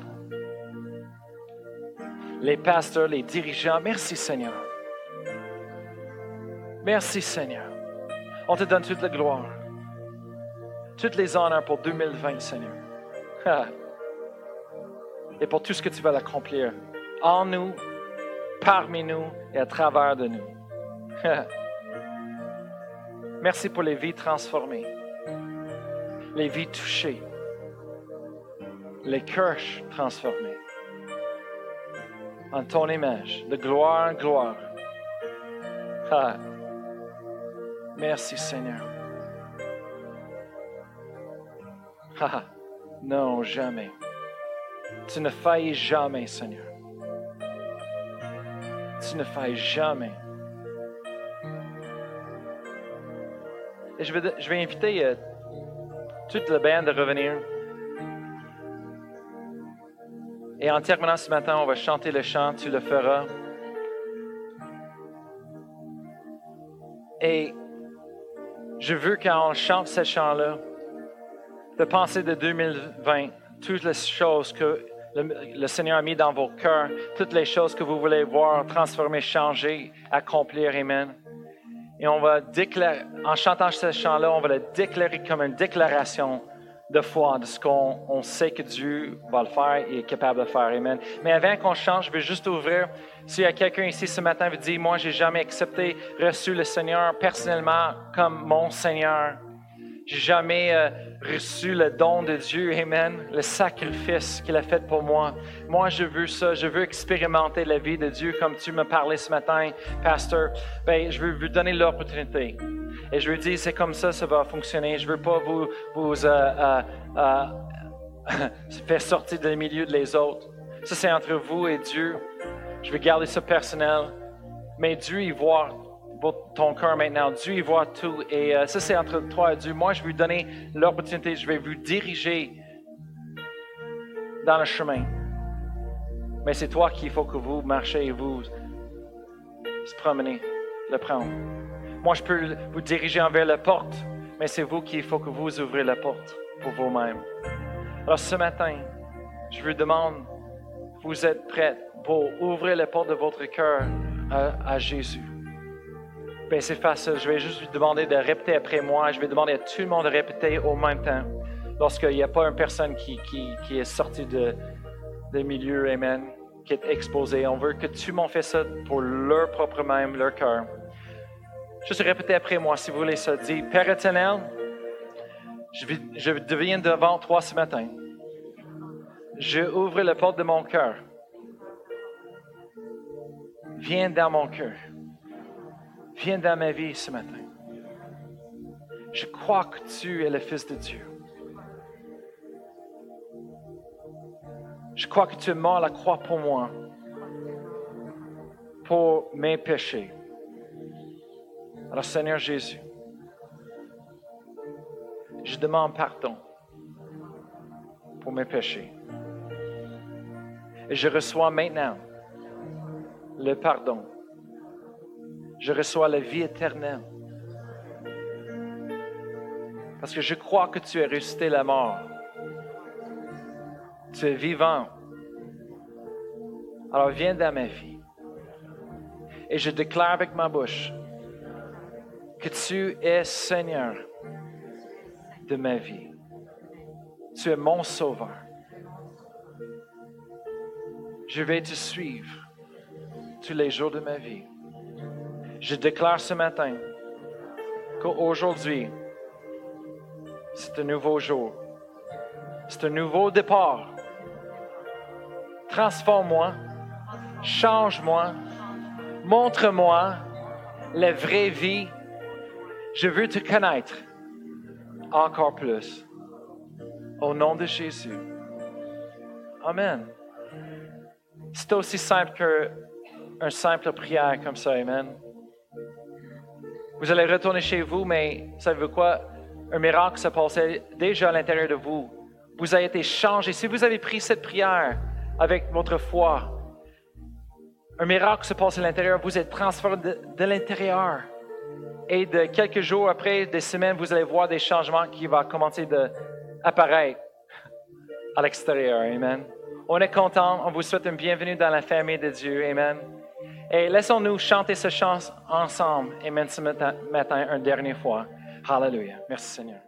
les pasteurs, les dirigeants. Merci Seigneur. Merci Seigneur. On te donne toute la gloire toutes les honneurs pour 2020, Seigneur. Et pour tout ce que tu vas l'accomplir en nous, parmi nous et à travers de nous. Merci pour les vies transformées, les vies touchées, les cœurs transformés en ton image, de gloire en gloire. Merci Seigneur. Non, jamais. Tu ne failles jamais, Seigneur. Tu ne failles jamais. Et je vais, je vais inviter euh, toute la bande à revenir. Et en terminant ce matin, on va chanter le chant, tu le feras. Et je veux quand on chante ce chant-là, de penser de 2020, toutes les choses que le, Seigneur a mis dans vos cœurs, toutes les choses que vous voulez voir transformer, changer, accomplir. Amen. Et on va déclarer, en chantant ce chant-là, on va le déclarer comme une déclaration de foi, de ce qu'on sait que Dieu va le faire et est capable de faire. Amen. Mais avant qu'on change, je veux juste ouvrir. S'il y a quelqu'un ici ce matin qui dit, moi, j'ai jamais accepté, reçu le Seigneur personnellement comme mon Seigneur. J'ai jamais euh, reçu le don de Dieu, Amen, le sacrifice qu'il a fait pour moi. Moi, je veux ça. Je veux expérimenter la vie de Dieu comme tu me parlais ce matin, pasteur. Ben, je veux vous donner l'opportunité. Et je veux dire, c'est comme ça, ça va fonctionner. Je veux pas vous, euh, euh, faire sortir du milieu de autres. Ça, c'est entre vous et Dieu. Je veux garder ça personnel. Mais Dieu, il voit ton cœur maintenant. Dieu, il voit tout. Et euh, ça, c'est entre toi et Dieu. Moi, je vais vous donner l'opportunité. Je vais vous diriger dans le chemin. Mais c'est toi qu'il faut que vous marchez et vous se promenez, le prendre. Moi, je peux vous diriger envers la porte, mais c'est vous qu'il faut que vous ouvrez la porte pour vous-même. Alors ce matin, je vous demande, vous êtes prêts pour ouvrir les portes de votre cœur à Jésus. Ben, c'est facile. Je vais juste vous demander de répéter après moi. Je vais demander à tout le monde de répéter au même temps. Lorsqu'il n'y a pas une personne qui, est sortie de, des milieux, Amen, qui est exposée. On veut que tout le monde fasse ça pour leur propre même, leur cœur. Juste répéter après moi, si vous voulez ça. Dis, Père éternel, je, vis- je deviens devant toi ce matin. Je ouvre la porte de mon cœur. Viens dans mon cœur. Viens dans ma vie ce matin. Je crois que tu es le Fils de Dieu. Je crois que tu es la croix pour moi, pour mes péchés. Alors Seigneur Jésus, je demande pardon pour mes péchés. Et je reçois maintenant le pardon. Je reçois la vie éternelle. Parce que je crois que tu es ressuscité la mort. Tu es vivant. Alors viens dans ma vie. Et je déclare avec ma bouche que tu es Seigneur de ma vie. Tu es mon sauveur. Je vais te suivre tous les jours de ma vie. Je déclare ce matin qu'aujourd'hui, c'est un nouveau jour. C'est un nouveau départ. Transforme-moi, change-moi, montre-moi la vraie vie. Je veux te connaître encore plus. Au nom de Jésus. Amen. C'est aussi simple qu'une simple prière comme ça. Amen. Vous allez retourner chez vous, mais savez-vous quoi? Un miracle se passait déjà à l'intérieur de vous. Vous avez été changé. Si vous avez pris cette prière avec votre foi, un miracle se passe à l'intérieur. Vous êtes transformé de, l'intérieur. Et de quelques jours après, des semaines, vous allez voir des changements qui vont commencer d'apparaître à l'extérieur. Amen. On est content. On vous souhaite une bienvenue dans la famille de Dieu. Amen. Et laissons-nous chanter ce chant ensemble. Amen. Ce matin, matin, une dernière fois. Hallelujah. Merci Seigneur.